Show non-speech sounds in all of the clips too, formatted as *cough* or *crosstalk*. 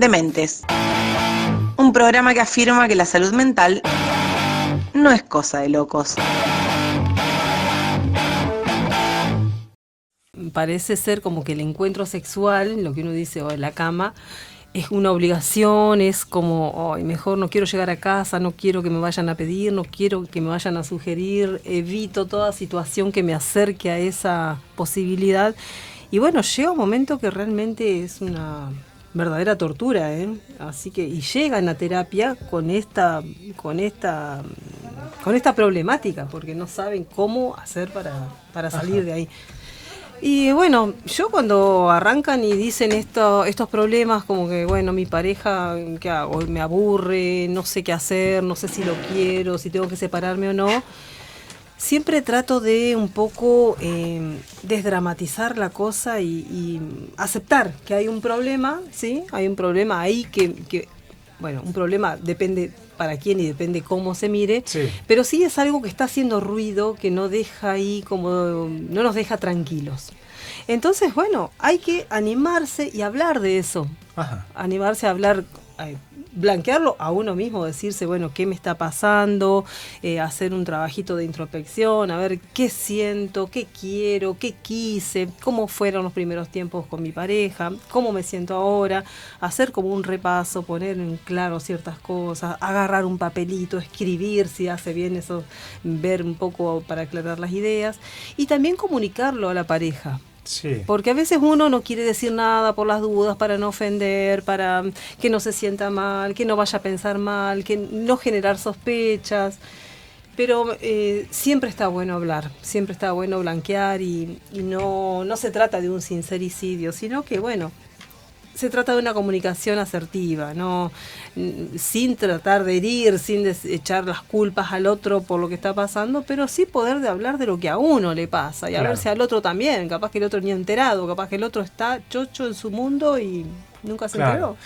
Dementes. Un programa que afirma que la salud mental no es cosa de locos. Parece ser como que el encuentro sexual, lo que uno dice, o en la cama, es una obligación, es como, mejor no quiero llegar a casa, no quiero que me vayan a pedir, no quiero que me vayan a sugerir, evito toda situación que me acerque a esa posibilidad. Y bueno, llega un momento que realmente es una verdadera tortura, ¿eh? Así que, y llegan a terapia con esta, con esta, con esta problemática, porque no saben cómo hacer para, para salir de ahí. Y bueno, yo cuando arrancan y dicen esto, estos problemas, como que, bueno, mi pareja, ¿qué hago? Me aburre, no sé qué hacer, no sé si lo quiero, si tengo que separarme o no. Siempre trato de un poco eh, desdramatizar la cosa y, aceptar que hay un problema, ¿sí? Hay un problema ahí que, que bueno, un problema depende para quién y depende cómo se mire, pero sí es algo que está haciendo ruido, que no deja ahí como, no nos deja tranquilos. Entonces, bueno, hay que animarse y hablar de eso. Animarse a hablar blanquearlo a uno mismo, decirse, bueno, ¿qué me está pasando? Eh, hacer un trabajito de introspección, a ver qué siento, qué quiero, qué quise, cómo fueron los primeros tiempos con mi pareja, cómo me siento ahora, hacer como un repaso, poner en claro ciertas cosas, agarrar un papelito, escribir si hace bien eso, ver un poco para aclarar las ideas y también comunicarlo a la pareja. Porque a veces uno no quiere decir nada por las dudas, para no ofender, para que no se sienta mal, que no vaya a pensar mal, que no generar sospechas. Pero eh, siempre está bueno hablar, siempre está bueno blanquear y, y no, no se trata de un sincericidio, sino que, bueno, se trata de una comunicación asertiva, no sin tratar de herir, sin echar las culpas al otro por lo que está pasando, pero sí poder de hablar de lo que a uno le pasa y a ver si al otro también, capaz que el otro ni enterado, capaz que el otro está chocho en su mundo y nunca se enteró.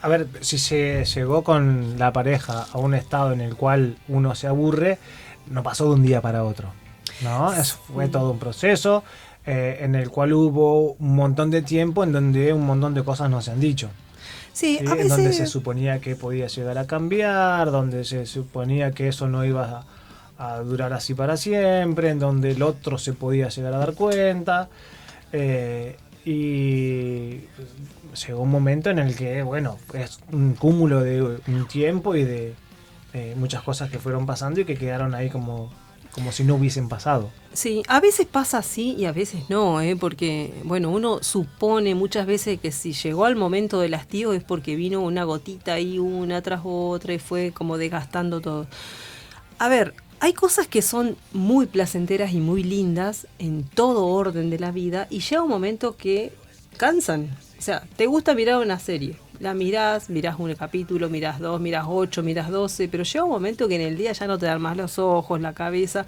A ver, si se llegó con la pareja a un estado en el cual uno se aburre, no pasó de un día para otro. ¿no? Eso fue todo un proceso eh, en el cual hubo un montón de tiempo en donde un montón de cosas no se han dicho. Sí, En donde se suponía que podía llegar a cambiar, donde se suponía que eso no iba a, durar así para siempre, en donde el otro se podía llegar a dar cuenta. Eh, y llegó un momento en el que, bueno, es un cúmulo de un tiempo y de muchas cosas que fueron pasando y que quedaron ahí como como si no hubiesen pasado. Sí, a veces pasa así y a veces no, ¿eh? porque bueno, uno supone muchas veces que si llegó al momento del hastío es porque vino una gotita y una tras otra y fue como desgastando todo. A ver, hay cosas que son muy placenteras y muy lindas en todo orden de la vida y llega un momento que cansan. O sea, te gusta mirar una serie, la mirás, mirás un capítulo, mirás dos, mirás ocho, mirás doce, pero llega un momento que en el día ya no te dan más los ojos, la cabeza.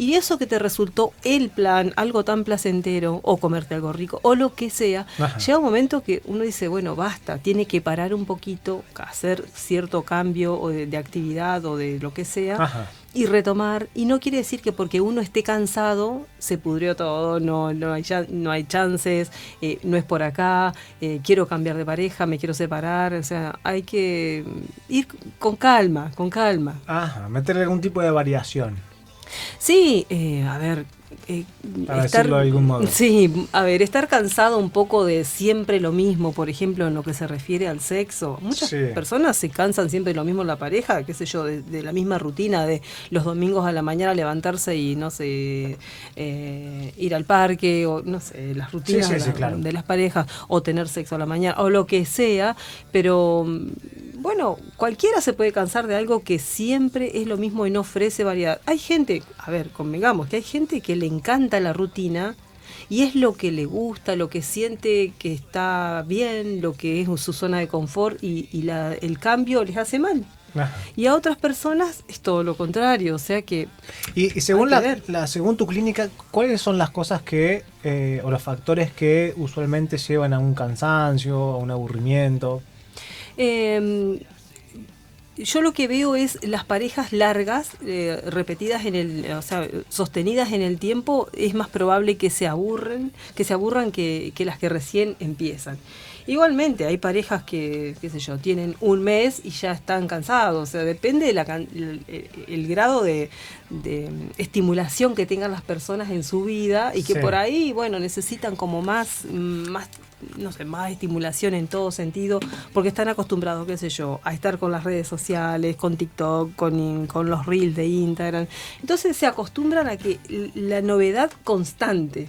Y eso que te resultó el plan, algo tan placentero, o comerte algo rico, o lo que sea, llega un momento que uno dice, bueno, basta, tiene que parar un poquito, hacer cierto cambio de, de actividad o de lo que sea. Ajá y retomar. Y no quiere decir que porque uno esté cansado se pudrió todo, no, no, hay, no hay chances, eh, no es por acá, eh, quiero cambiar de pareja, me quiero separar. O sea, hay que ir con calma, con calma. Ajá, meterle algún tipo de variación. Sí, eh, a ver, eh, Para decirlo de algún modo. Sí, a ver, estar cansado un poco de siempre lo mismo, por ejemplo, en lo que se refiere al sexo. Muchas personas se cansan siempre de lo mismo en la pareja, qué sé yo, de, la misma rutina de los domingos a la mañana levantarse y, no sé, eh, ir al parque, o no sé, las rutinas de las parejas, o tener sexo a la mañana, o lo que sea, pero bueno, cualquiera se puede cansar de algo que siempre es lo mismo y no ofrece variedad. Hay gente, a ver, convengamos, que hay gente que le encanta la rutina y es lo que le gusta, lo que siente que está bien, lo que es su zona de confort y, el cambio les hace mal. Y a otras personas es todo lo contrario, o sea que... Y, según, la, según tu clínica, ¿cuáles son las cosas que, eh, o los factores que usualmente llevan a un cansancio, a un aburrimiento? Eh, yo lo que veo es las parejas largas, eh, repetidas en el, o sea, sostenidas en el tiempo, es más probable que se aburren, que se aburran que, las que recién empiezan. Igualmente, hay parejas que, qué sé yo, tienen un mes y ya están cansados. O sea, depende del el, grado de, estimulación que tengan las personas en su vida y que por ahí, bueno, necesitan como más, más no sé, más estimulación en todo sentido, porque están acostumbrados, qué sé yo, a estar con las redes sociales, con TikTok, con, con los reels de Instagram. Entonces se acostumbran a que la novedad constante.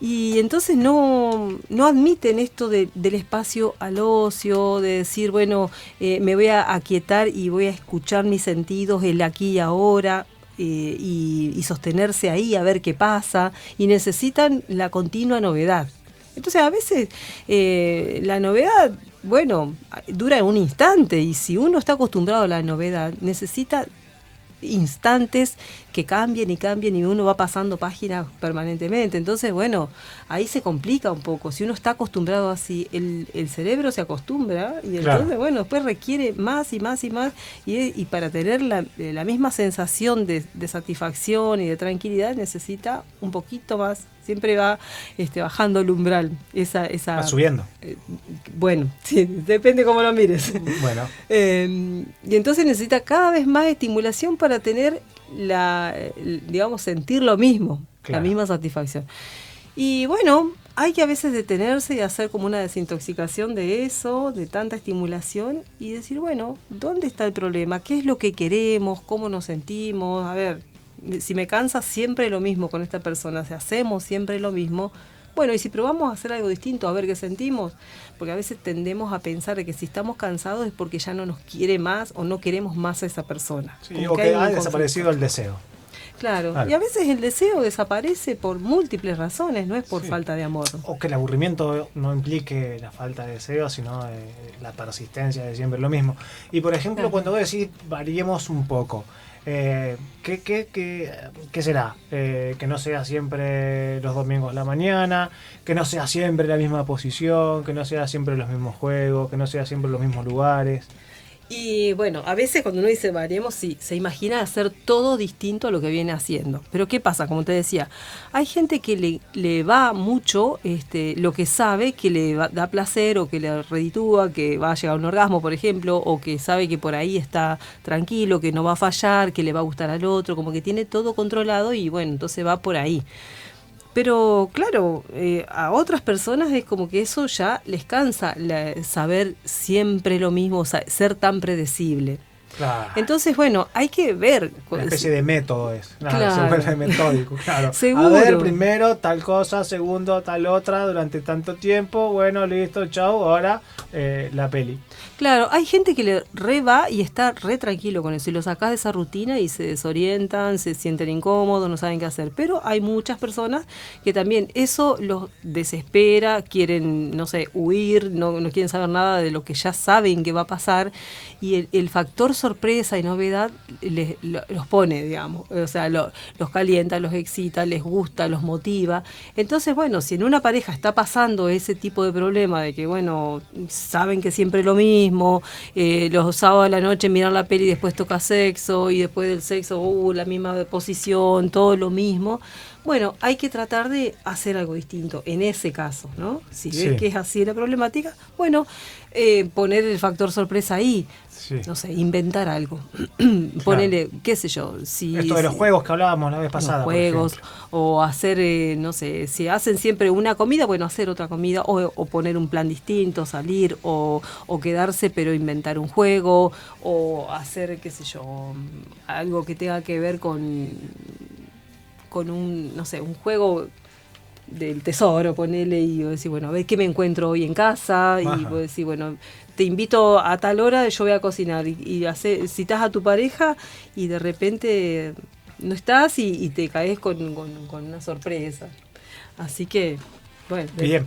Y entonces no, no admiten esto del espacio al ocio, de decir, bueno, eh, me voy a aquietar y voy a escuchar mis sentidos, el aquí y ahora. Eh, y, sostenerse ahí a ver qué pasa y necesitan la continua novedad. Entonces a veces eh, la novedad, bueno, dura un instante y si uno está acostumbrado a la novedad, necesita instantes que cambien y cambien y uno va pasando páginas permanentemente. Entonces, bueno, ahí se complica un poco. Si uno está acostumbrado así, el, el cerebro se acostumbra y entonces, bueno, después requiere más y más y más. Y, y para tener la, la misma sensación de, de, satisfacción y de tranquilidad necesita un poquito más. Siempre va este, bajando el umbral. Esa, esa, va subiendo. Eh, bueno, *laughs* sí, depende cómo lo mires. Bueno. Eh, y entonces necesita cada vez más estimulación para tener la, digamos, sentir lo mismo, la misma satisfacción. Y bueno, hay que a veces detenerse y hacer como una desintoxicación de eso, de tanta estimulación, y decir, bueno, ¿dónde está el problema? ¿Qué es lo que queremos? ¿Cómo nos sentimos? A ver, si me cansa siempre lo mismo con esta persona, si hacemos siempre lo mismo, bueno, y si probamos a hacer algo distinto, a ver qué sentimos, porque a veces tendemos a pensar que si estamos cansados es porque ya no nos quiere más o no queremos más a esa persona. Sí, o que, ha desaparecido el deseo. Claro. y a veces el deseo desaparece por múltiples razones, no es por falta de amor. O que el aburrimiento no implique la falta de deseo, sino eh, la persistencia de siempre lo mismo. Y por ejemplo, cuando vos decís variemos un poco, eh, ¿qué, qué, qué, será? Eh, que no sea siempre los domingos la mañana, que no sea siempre la misma posición, que no sea siempre los mismos juegos, que no sea siempre los mismos lugares. Y bueno, a veces cuando uno dice variemos, sí, se imagina hacer todo distinto a lo que viene haciendo. Pero ¿qué pasa? Como te decía, hay gente que le, le va mucho este, lo que sabe que le da placer o que le reditúa, que va a llegar a un orgasmo, por ejemplo, o que sabe que por ahí está tranquilo, que no va a fallar, que le va a gustar al otro, como que tiene todo controlado y bueno, entonces va por ahí. Pero claro, eh, a otras personas es como que eso ya les cansa, saber siempre lo mismo, ser tan predecible. Entonces, bueno, hay que ver. Una especie de método es. Se vuelve *laughs* metódico, claro. A ver, primero tal cosa, segundo tal otra, durante tanto tiempo. Bueno, listo, chao, ahora eh, la peli. Claro, hay gente que le re va y está re tranquilo con eso. Y lo sacás de esa rutina y se desorientan, se sienten incómodos, no saben qué hacer. Pero hay muchas personas que también eso los desespera, quieren, no sé, huir, no, no quieren saber nada de lo que ya saben que va a pasar. Y el, el factor sorpresa y novedad les, los pone, digamos. O sea, los calienta, los excita, les gusta, los motiva. Entonces, bueno, si en una pareja está pasando ese tipo de problema de que, bueno, saben que siempre lo mismo, eh, los sábados a la noche mirar la peli y después toca sexo y después del sexo, uh, la misma posición, todo lo mismo. Bueno, hay que tratar de hacer algo distinto en ese caso, ¿no? Si ves que es así la problemática, bueno, eh, poner el factor sorpresa ahí, no sé, inventar algo. *clears throat* Ponerle, qué sé yo. Si, Esto de los juegos que hablábamos la vez pasada. juegos, o hacer, eh, no sé, si hacen siempre una comida, bueno, hacer otra comida, o, poner un plan distinto, salir, o, o, quedarse, pero inventar un juego, o hacer, qué sé yo, algo que tenga que ver con, con un, no sé, un juego del tesoro, ponele y decir, bueno, a ver qué me encuentro hoy en casa, y vos decir, bueno, te invito a tal hora, yo voy a cocinar, y, y citas a tu pareja y de repente no estás y, te caes con, una sorpresa. Así que, bueno. Bien,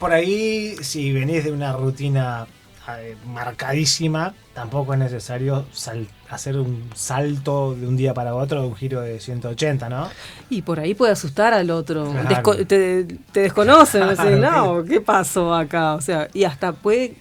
por ahí, si venís de una rutina eh, marcadísima, tampoco es necesario hacer un salto de un día para otro, de un giro de 180, ¿no? Y por ahí puede asustar al otro. te, te desconocen, no, ¿qué pasó acá? O sea, y hasta puede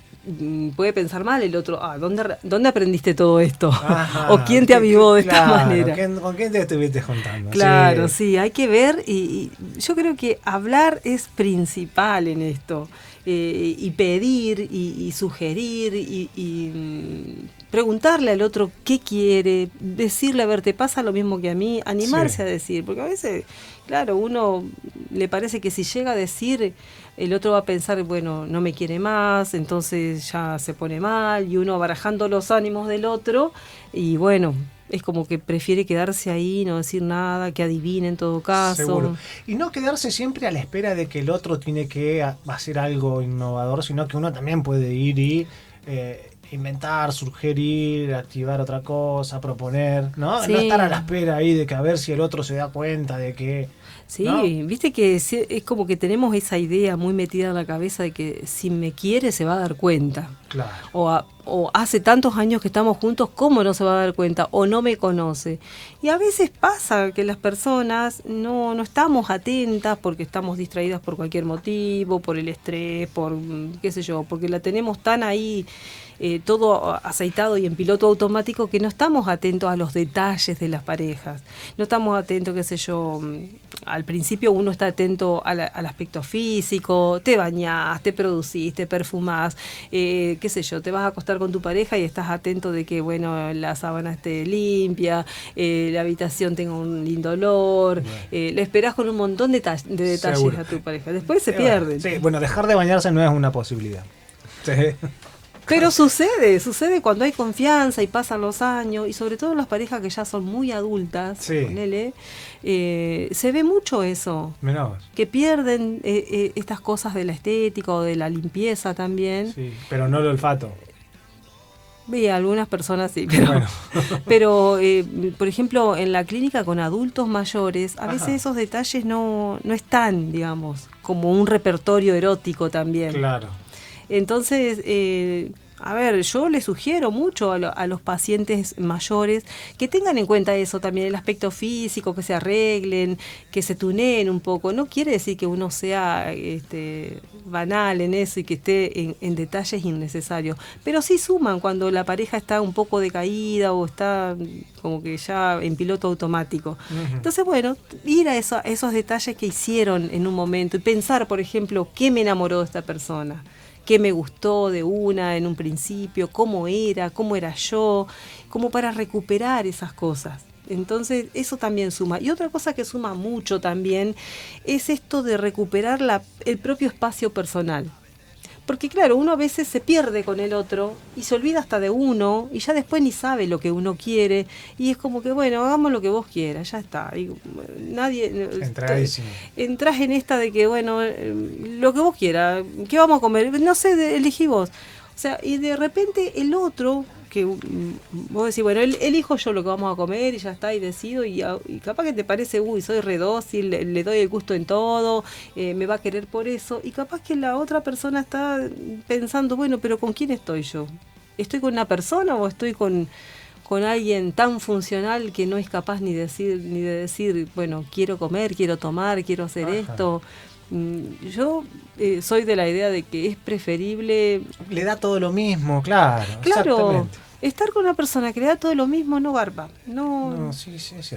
puede pensar mal el otro, ah, ¿dónde, ¿dónde aprendiste todo esto? *laughs* ¿O quién te avivó de esta manera? ¿Con quién te estuviste juntando? Claro, sí, hay que ver y, yo creo que hablar es principal en esto. Eh, y pedir y, sugerir y, mm, preguntarle al otro qué quiere, decirle, a ver, te pasa lo mismo que a mí, animarse a decir, porque a veces, claro, uno le parece que si llega a decir, el otro va a pensar, bueno, no me quiere más, entonces ya se pone mal, y uno barajando los ánimos del otro, y bueno, es como que prefiere quedarse ahí, no decir nada, que adivine en todo caso. Seguro. Y no quedarse siempre a la espera de que el otro tiene que hacer algo innovador, sino que uno también puede ir y eh, inventar, sugerir, activar otra cosa, proponer, ¿no? No estar a la espera ahí de que a ver si el otro se da cuenta de que Sí, viste que es, como que tenemos esa idea muy metida en la cabeza de que si me quiere se va a dar cuenta. Claro. O, o, hace tantos años que estamos juntos, ¿cómo no se va a dar cuenta? O no me conoce. Y a veces pasa que las personas no, no estamos atentas porque estamos distraídas por cualquier motivo, por el estrés, por qué sé yo, porque la tenemos tan ahí eh, todo aceitado y en piloto automático que no estamos atentos a los detalles de las parejas. No estamos atentos, qué sé yo, al principio uno está atento al, aspecto físico, te bañás, te producís, te perfumás, eh, qué sé yo, te vas a acostar con tu pareja y estás atento de que, bueno, la sábana esté limpia, eh, la habitación tenga un lindo olor, le esperás con un montón de, detalles a tu pareja. Después se pierde. Sí, bueno, dejar de bañarse no es una posibilidad. Sí. Pero sucede, sucede cuando hay confianza y pasan los años, y sobre todo las parejas que ya son muy adultas, eh, se ve mucho eso. Que pierden eh, eh, estas cosas de la estética o de la limpieza también. Sí, pero no el olfato. Sí, algunas personas sí, pero, *laughs* pero por ejemplo, en la clínica con adultos mayores, a veces esos detalles no, no están, digamos, como un repertorio erótico también. Claro. Entonces, eh, a ver, yo le sugiero mucho a, los pacientes mayores que tengan en cuenta eso también, el aspecto físico, que se arreglen, que se tuneen un poco. No quiere decir que uno sea este, banal en eso y que esté en, detalles innecesarios, pero sí suman cuando la pareja está un poco decaída o está como que ya en piloto automático. Entonces, bueno, ir a, eso, a esos detalles que hicieron en un momento y pensar, por ejemplo, qué me enamoró de esta persona qué me gustó de una en un principio, cómo era, cómo era yo, como para recuperar esas cosas. Entonces, eso también suma. Y otra cosa que suma mucho también es esto de recuperar la, el propio espacio personal. Porque claro, uno a veces se pierde con el otro y se olvida hasta de uno y ya después ni sabe lo que uno quiere y es como que bueno, hagamos lo que vos quieras, ya está. Y, nadie entras en esta de que bueno, eh, lo que vos quieras, ¿qué vamos a comer? No sé, elegí vos. O sea, y de repente el otro que vos decís, bueno, elijo yo lo que vamos a comer y ya está, y decido, y, capaz que te parece, uy, soy redócil, le, le doy el gusto en todo, eh, me va a querer por eso, y capaz que la otra persona está pensando, bueno, pero ¿con quién estoy yo? ¿Estoy con una persona o estoy con, con alguien tan funcional que no es capaz ni, decir, ni de decir, bueno, quiero comer, quiero tomar, quiero hacer esto? Mm, yo eh, soy de la idea de que es preferible... Le da todo lo mismo, claro. Claro. Estar con una persona que le da todo lo mismo no garpa. No,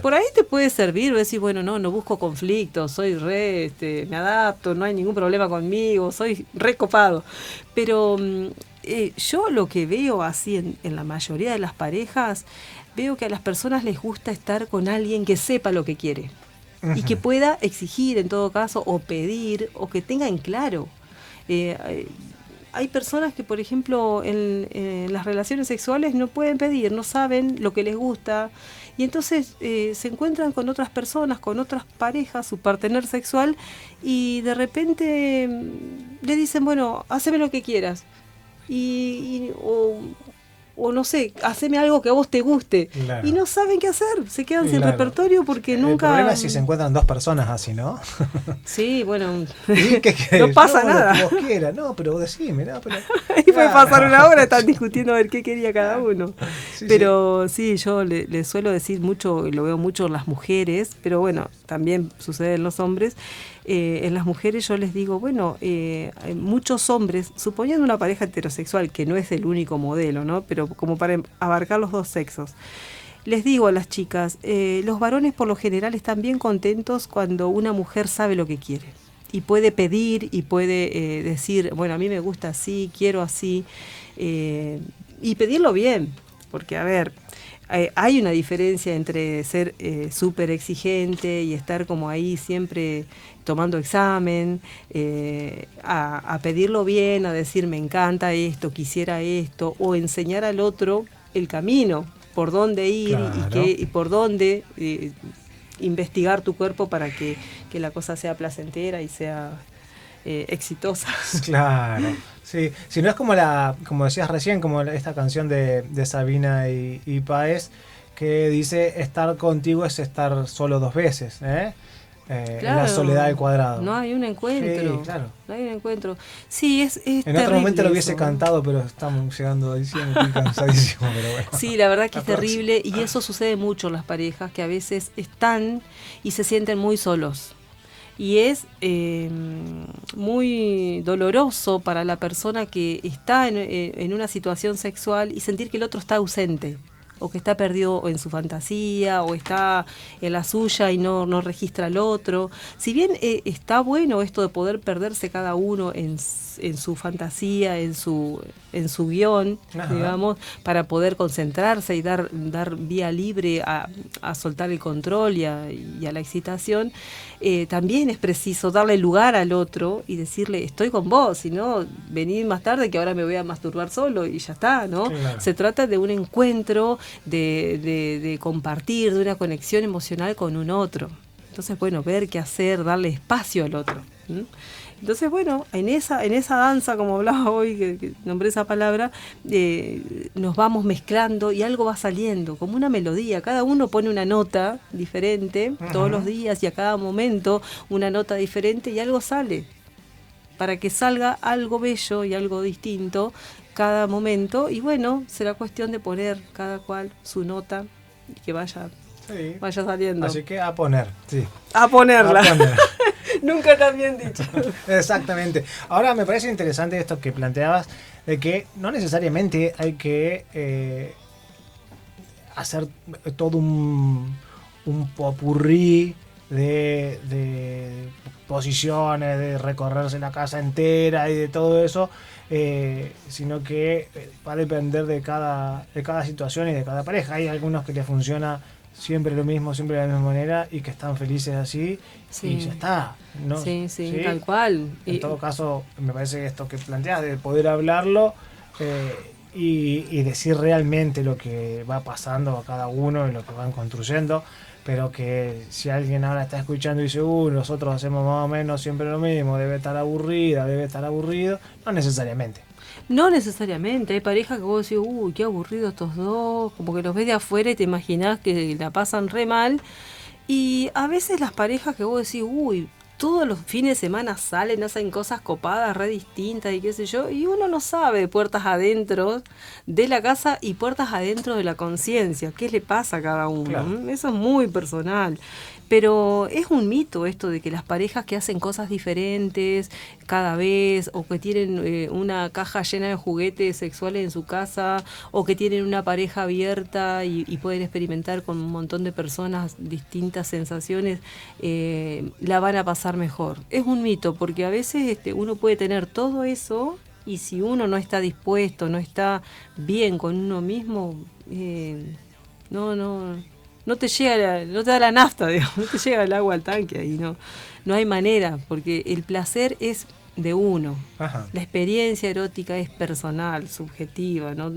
por ahí te puede servir, decir, bueno, no, no busco conflictos, soy re, este, me adapto, no hay ningún problema conmigo, soy recopado. Pero mm, eh, yo lo que veo así en, en la mayoría de las parejas, veo que a las personas les gusta estar con alguien que sepa lo que quiere y que pueda exigir en todo caso o pedir o que tenga en claro. Eh, eh, hay personas que, por ejemplo, en, las relaciones sexuales no pueden pedir, no saben lo que les gusta y entonces eh, se encuentran con otras personas, con otras parejas, su partener sexual y de repente mm, le dicen, bueno, haceme lo que quieras. Y, o no sé, haceme algo que a vos te guste. Y no saben qué hacer, se quedan sin repertorio porque nunca... El problema es si se encuentran dos personas así, ¿no? Sí, bueno, *laughs* *laughs* no pasa nada. No, pero vos decime, ¿no? Pero... *laughs* y puede pasar una hora, están discutiendo a ver qué quería cada uno. pero sí, yo le, suelo decir mucho, y lo veo mucho en las mujeres, pero bueno, también sucede en los hombres. Eh, en las mujeres yo les digo, bueno, eh, muchos hombres, suponiendo una pareja heterosexual, que no es el único modelo, ¿no? Pero como para abarcar los dos sexos. Les digo a las chicas, eh, los varones por lo general están bien contentos cuando una mujer sabe lo que quiere y puede pedir y puede eh, decir, bueno, a mí me gusta así, quiero así, eh, y pedirlo bien, porque a ver, hay una diferencia entre ser súper exigente y estar como ahí siempre tomando examen, a, a pedirlo bien, a decir me encanta esto, quisiera esto, o enseñar al otro el camino, por dónde ir y, por dónde eh, investigar tu cuerpo para que, la cosa sea placentera y sea eh, exitosa. Claro, sí. Si no es como la, como decías recién, como esta canción de, Sabina y, y Paez, que dice estar contigo es estar solo dos veces, ¿eh? Eh, la soledad del cuadrado. No hay un encuentro. Sí, claro. No hay un encuentro. Sí, es, En otro momento lo hubiese cantado, pero estamos llegando a diciembre, cansadísimo. Sí, la verdad que es terrible y eso sucede mucho en las parejas que a veces están y se sienten muy solos. Y es em, muy doloroso para la persona que está en, eh, en una situación sexual y sentir que el otro está ausente o que está perdido en su fantasía o está en la suya y no, no registra al otro. Si bien eh, está bueno esto de poder perderse cada uno en, en su fantasía, en su, en su guion, digamos, para poder concentrarse y dar, dar vía libre a, a soltar el control y a, y a la excitación, eh, también es preciso darle lugar al otro y decirle, estoy con vos, si no, venid más tarde que ahora me voy a masturbar solo y ya está, ¿no? Se trata de un encuentro, de, de, compartir, de una conexión emocional con un otro. Entonces, bueno, ver qué hacer, darle espacio al otro. Entonces, bueno, en esa, en esa danza, como hablaba hoy, que, nombré esa palabra, eh, nos vamos mezclando y algo va saliendo, como una melodía. Cada uno pone una nota diferente todos los días y a cada momento una nota diferente y algo sale. Para que salga algo bello y algo distinto cada momento. Y bueno, será cuestión de poner cada cual su nota y que vaya vaya saliendo. Así que a poner, sí. A ponerla. *laughs* Nunca tan bien dicho. Exactamente. Ahora me parece interesante esto que planteabas, de que no necesariamente hay que eh, hacer todo un, un popurrí de, de, posiciones, de recorrerse la casa entera y de todo eso, eh, sino que va a depender de cada, de cada situación y de cada pareja. Hay algunos que les funciona siempre lo mismo, siempre de la misma manera y que están felices así y ya está. ¿no? Sí, sí, tal cual. En todo caso, me parece que esto que planteas de poder hablarlo eh, y, decir realmente lo que va pasando a cada uno y lo que van construyendo, pero que si alguien ahora está escuchando y dice, uh, nosotros hacemos más o menos siempre lo mismo, debe estar aburrida, debe estar aburrido, no necesariamente. No necesariamente, hay parejas que vos decís, uy, qué aburrido estos dos, como que los ves de afuera y te imaginás que la pasan re mal. Y a veces las parejas que vos decís, uy, todos los fines de semana salen, hacen cosas copadas, re distintas y qué sé yo, y uno no sabe puertas adentro de la casa y puertas adentro de la conciencia, qué le pasa a cada uno. Eso es muy personal. Pero es un mito esto de que las parejas que hacen cosas diferentes cada vez, o que tienen eh, una caja llena de juguetes sexuales en su casa, o que tienen una pareja abierta y, pueden experimentar con un montón de personas distintas sensaciones, eh, la van a pasar mejor. Es un mito, porque a veces este, uno puede tener todo eso y si uno no está dispuesto, no está bien con uno mismo, eh, no, no, no te llega, no te da la nafta, *laughs* digamos, no te llega el agua al tanque ahí, no, no hay manera, porque el placer es de uno. La experiencia erótica es personal, subjetiva, ¿no?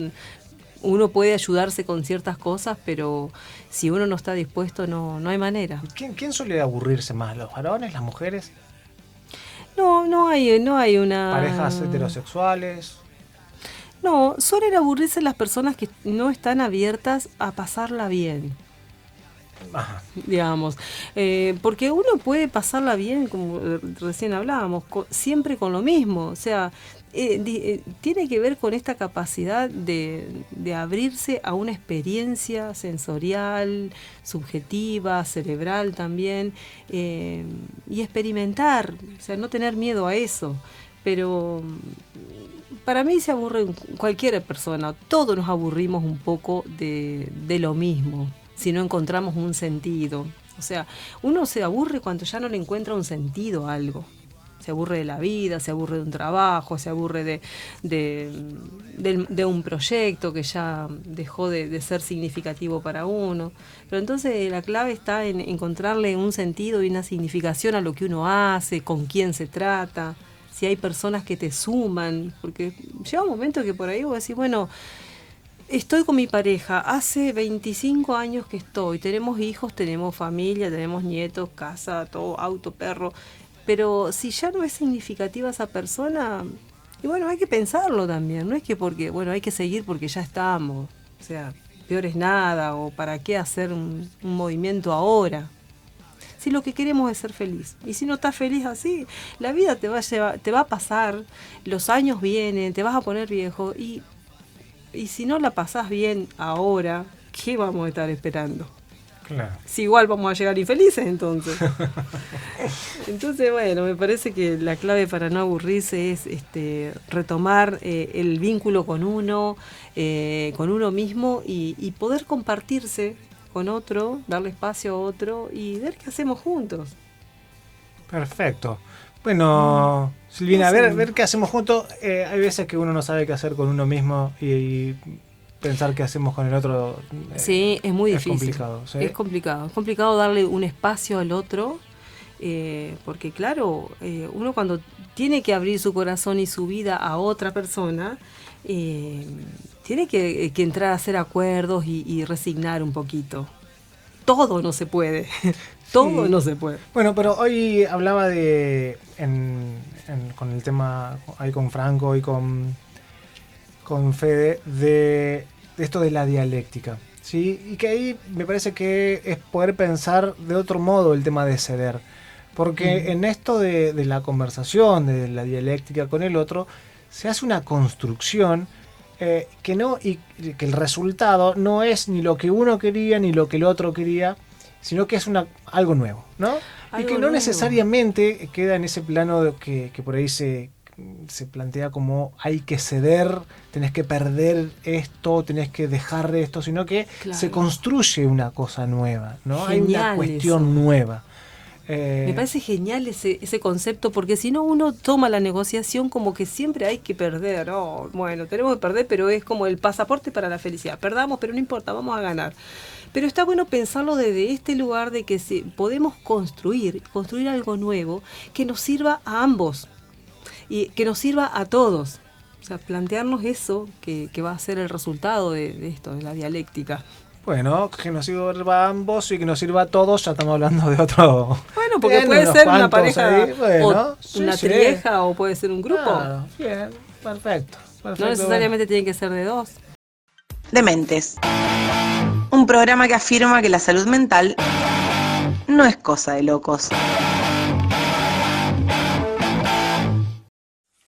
Uno puede ayudarse con ciertas cosas, pero si uno no está dispuesto, no, no hay manera. ¿Quién, ¿Quién suele aburrirse más? ¿Los varones, las mujeres? No, no hay, no hay una. ¿Parejas heterosexuales? No, suelen aburrirse las personas que no están abiertas a pasarla bien digamos. Eh, porque uno puede pasarla bien, como recién hablábamos, siempre con lo mismo. O sea, eh, eh, tiene que ver con esta capacidad de, abrirse a una experiencia sensorial, subjetiva, cerebral también, eh, y experimentar, o sea, no tener miedo a eso. Pero para mí se aburre cualquier persona, todos nos aburrimos un poco de, de lo mismo, si no encontramos un sentido. O sea, uno se aburre cuando ya no le encuentra un sentido a algo se aburre de la vida, se aburre de un trabajo, se aburre de, de, un proyecto que ya dejó de, ser significativo para uno. Pero entonces la clave está en encontrarle un sentido y una significación a lo que uno hace, con quién se trata, si hay personas que te suman, porque llega un momento que por ahí vos decís, bueno, Estoy con mi pareja, hace 25 años que estoy, tenemos hijos, tenemos familia, tenemos nietos, casa, todo, auto, perro, pero si ya no es significativa esa persona, y bueno, hay que pensarlo también. No es que porque, bueno, hay que seguir porque ya estamos. O sea, peor es nada, o para qué hacer un, movimiento ahora. Si lo que queremos es ser feliz. Y si no estás feliz así, la vida te va a, te va a pasar, los años vienen, te vas a poner viejo. Y, y si no la pasás bien ahora, ¿qué vamos a estar esperando? Si igual vamos a llegar infelices entonces. *laughs* entonces, bueno, me parece que la clave para no aburrirse es este, retomar eh, el vínculo con uno, eh, con uno mismo y, poder compartirse con otro, darle espacio a otro y ver qué hacemos juntos. Perfecto. Bueno, mm. Silvina, a ver, ver qué hacemos juntos. Eh, hay veces que uno no sabe qué hacer con uno mismo y pensar qué hacemos con el otro. Eh, sí, es muy difícil. Es complicado, Es complicado. Es complicado darle un espacio al otro, eh, porque claro, eh, uno cuando tiene que abrir su corazón y su vida a otra persona, tiene que, entrar a hacer acuerdos y, resignar un poquito. Todo no se puede. *laughs* Todo no se puede. Bueno, pero hoy hablaba de. con el tema ahí con Franco y con con Fede de de esto de la dialéctica. ¿sí? Y que ahí me parece que es poder pensar de otro modo el tema de ceder. Porque en esto de, la conversación, de la dialéctica con el otro, se hace una construcción eh, que no y que el resultado no es ni lo que uno quería ni lo que el otro quería, sino que es una, algo nuevo, ¿no? y que no necesariamente queda en ese plano de que, que por ahí se se plantea como hay que ceder, tenés que perder esto, tenés que dejar esto, sino que se construye una cosa nueva, ¿no? hay una cuestión nueva. Me eh, parece genial ese, ese concepto, porque si no uno toma la negociación como que siempre hay que perder. Oh, bueno, tenemos que perder, pero es como el pasaporte para la felicidad. Perdamos, pero no importa, vamos a ganar. Pero está bueno pensarlo desde este lugar de que se, podemos construir, construir algo nuevo que nos sirva a ambos y que nos sirva a todos. O sea, plantearnos eso que, va a ser el resultado de, esto, de la dialéctica. Bueno, que nos sirva a ambos y que nos sirva a todos, ya estamos hablando de otro. Bueno, porque puede ser una pareja, o una trieja o puede ser un grupo. bien, perfecto, No necesariamente tiene que ser de dos. Dementes. Un programa que afirma que la salud mental no es cosa de locos.